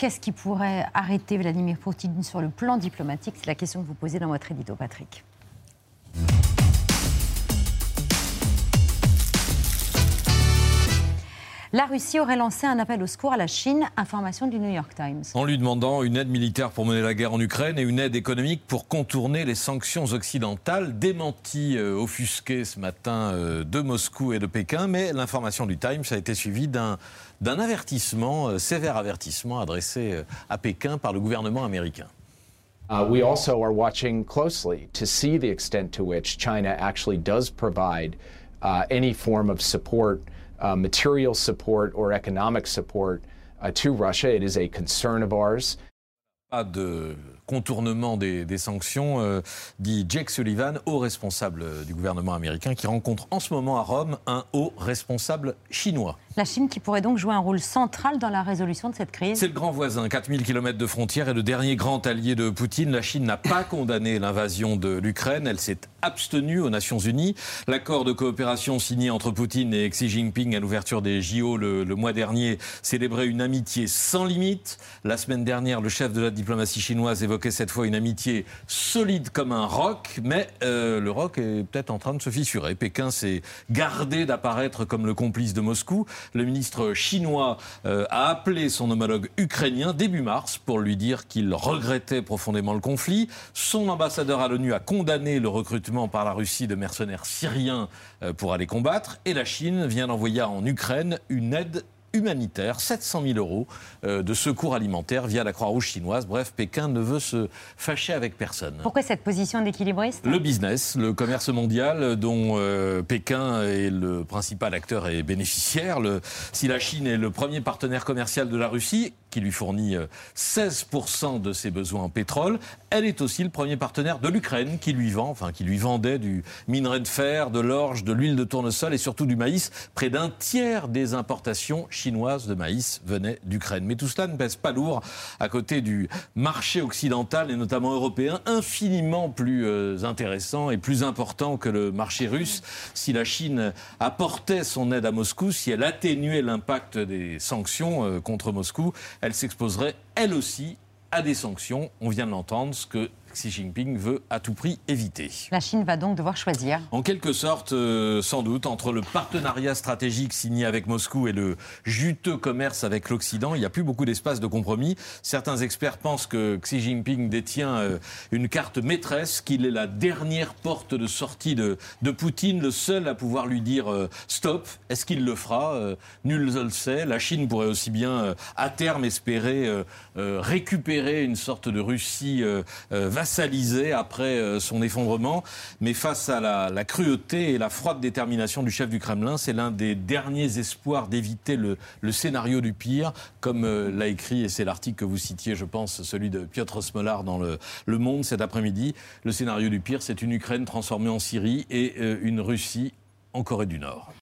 qu'est-ce qui pourrait arrêter Vladimir Poutine sur le plan diplomatique? C'est la question que vous posez dans votre édito, Patrick. La Russie aurait lancé un appel au secours à la Chine, information du New York Times. En lui demandant une aide militaire pour mener la guerre en Ukraine et une aide économique pour contourner les sanctions occidentales, démenti euh, offusqué ce matin euh, de Moscou et de Pékin, mais l'information du Times a été suivie d'un d'un avertissement, euh, sévère avertissement adressé euh, à Pékin par le gouvernement américain. Uh, we also are watching closely to see the extent to which China actually does provide uh, any form of support, uh, material support, or economic support uh, to Russia. It is a concern of ours. Pas de contournement des, des sanctions, euh, dit Jake Sullivan, haut responsable euh, du gouvernement américain, qui rencontre en ce moment à Rome un haut responsable chinois. La Chine qui pourrait donc jouer un rôle central dans la résolution de cette crise. C'est le grand voisin, 4000 km de frontières et le dernier grand allié de Poutine. La Chine n'a pas condamné l'invasion de l'Ukraine, elle s'est abstenue aux Nations Unies. L'accord de coopération signé entre Poutine et Xi Jinping à l'ouverture des JO le, le mois dernier célébrait une amitié sans limite. La semaine dernière, le chef de la diplomatie chinoise évoquait cette fois une amitié solide comme un roc, mais euh, le roc est peut-être en train de se fissurer. Pékin s'est gardé d'apparaître comme le complice de Moscou. Le ministre chinois euh, a appelé son homologue ukrainien début mars pour lui dire qu'il regrettait profondément le conflit. Son ambassadeur à l'ONU a condamné le recrutement par la Russie de mercenaires syriens euh, pour aller combattre. Et la Chine vient d'envoyer en Ukraine une aide humanitaire, 700 000 euros euh, de secours alimentaire via la Croix-Rouge chinoise. Bref, Pékin ne veut se fâcher avec personne. Pourquoi cette position d'équilibriste Le business, le commerce mondial dont euh, Pékin est le principal acteur et bénéficiaire. Le- si la Chine est le premier partenaire commercial de la Russie, qui lui fournit euh, 16% de ses besoins en pétrole, elle est aussi le premier partenaire de l'Ukraine qui lui vend, enfin qui lui vendait du minerai de fer, de l'orge, de l'huile de tournesol et surtout du maïs. Près d'un tiers des importations chinoises de maïs venaient d'Ukraine. Mais tout cela ne pèse pas lourd à côté du marché occidental et notamment européen, infiniment plus euh, intéressant et plus important que le marché russe. Si la Chine apportait son aide à Moscou, si elle atténuait l'impact des sanctions euh, contre Moscou, elle s'exposerait elle aussi à des sanctions. On vient de l'entendre, ce que Xi Jinping veut à tout prix éviter. La Chine va donc devoir choisir. En quelque sorte, euh, sans doute, entre le partenariat stratégique signé avec Moscou et le juteux commerce avec l'Occident, il n'y a plus beaucoup d'espace de compromis. Certains experts pensent que Xi Jinping détient euh, une carte maîtresse, qu'il est la dernière porte de sortie de, de Poutine, le seul à pouvoir lui dire euh, stop. Est-ce qu'il le fera Nul ne le sait. La Chine pourrait aussi bien, à terme, espérer récupérer une sorte de Russie vassalisée après euh, son effondrement. Mais face à la, cruauté et la froide détermination du chef du Kremlin, c'est l'un des derniers espoirs d'éviter le, le scénario du pire, comme euh, l'a écrit, et c'est l'article que vous citiez, je pense, celui de Piotr Smolar dans le, le Monde cet après-midi. Le scénario du pire, c'est une Ukraine transformée en Syrie et euh, une Russie en Corée du Nord.